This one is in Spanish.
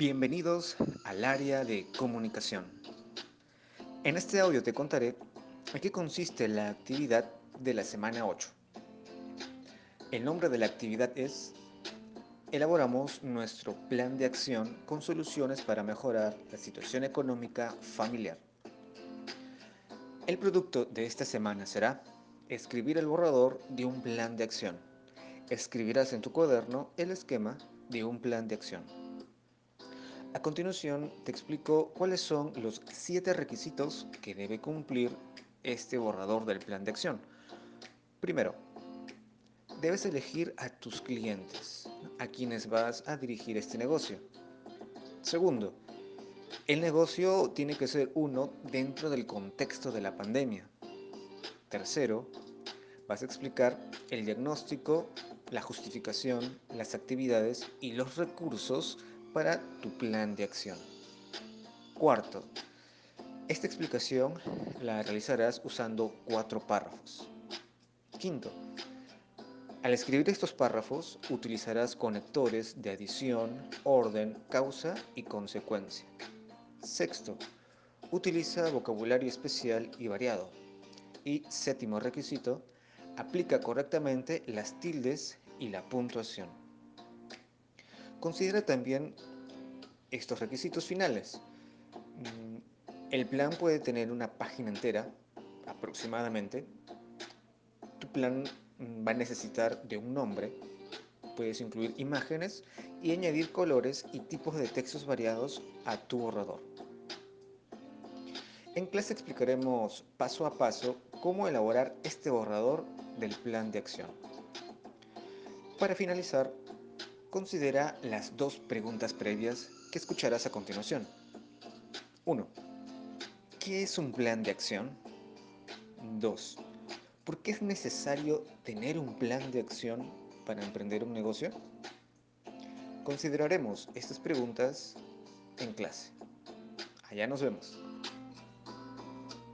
Bienvenidos al área de comunicación. En este audio te contaré en qué consiste la actividad de la semana 8. El nombre de la actividad es Elaboramos nuestro plan de acción con soluciones para mejorar la situación económica familiar. El producto de esta semana será escribir el borrador de un plan de acción. Escribirás en tu cuaderno el esquema de un plan de acción. A continuación te explico cuáles son los siete requisitos que debe cumplir este borrador del plan de acción. Primero, debes elegir a tus clientes, a quienes vas a dirigir este negocio. Segundo, el negocio tiene que ser uno dentro del contexto de la pandemia. Tercero, vas a explicar el diagnóstico, la justificación, las actividades y los recursos para tu plan de acción. Cuarto, esta explicación la realizarás usando cuatro párrafos. Quinto, al escribir estos párrafos utilizarás conectores de adición, orden, causa y consecuencia. Sexto, utiliza vocabulario especial y variado. Y séptimo requisito, aplica correctamente las tildes y la puntuación. Considera también estos requisitos finales. Mm, el plan puede tener una página entera, aproximadamente. Tu plan mm, va a necesitar de un nombre. Puedes incluir imágenes y añadir colores y tipos de textos variados a tu borrador. En clase explicaremos paso a paso cómo elaborar este borrador del plan de acción. Para finalizar, considera las dos preguntas previas que escucharás a continuación. 1. ¿Qué es un plan de acción? 2. ¿Por qué es necesario tener un plan de acción para emprender un negocio? Consideraremos estas preguntas en clase. Allá nos vemos.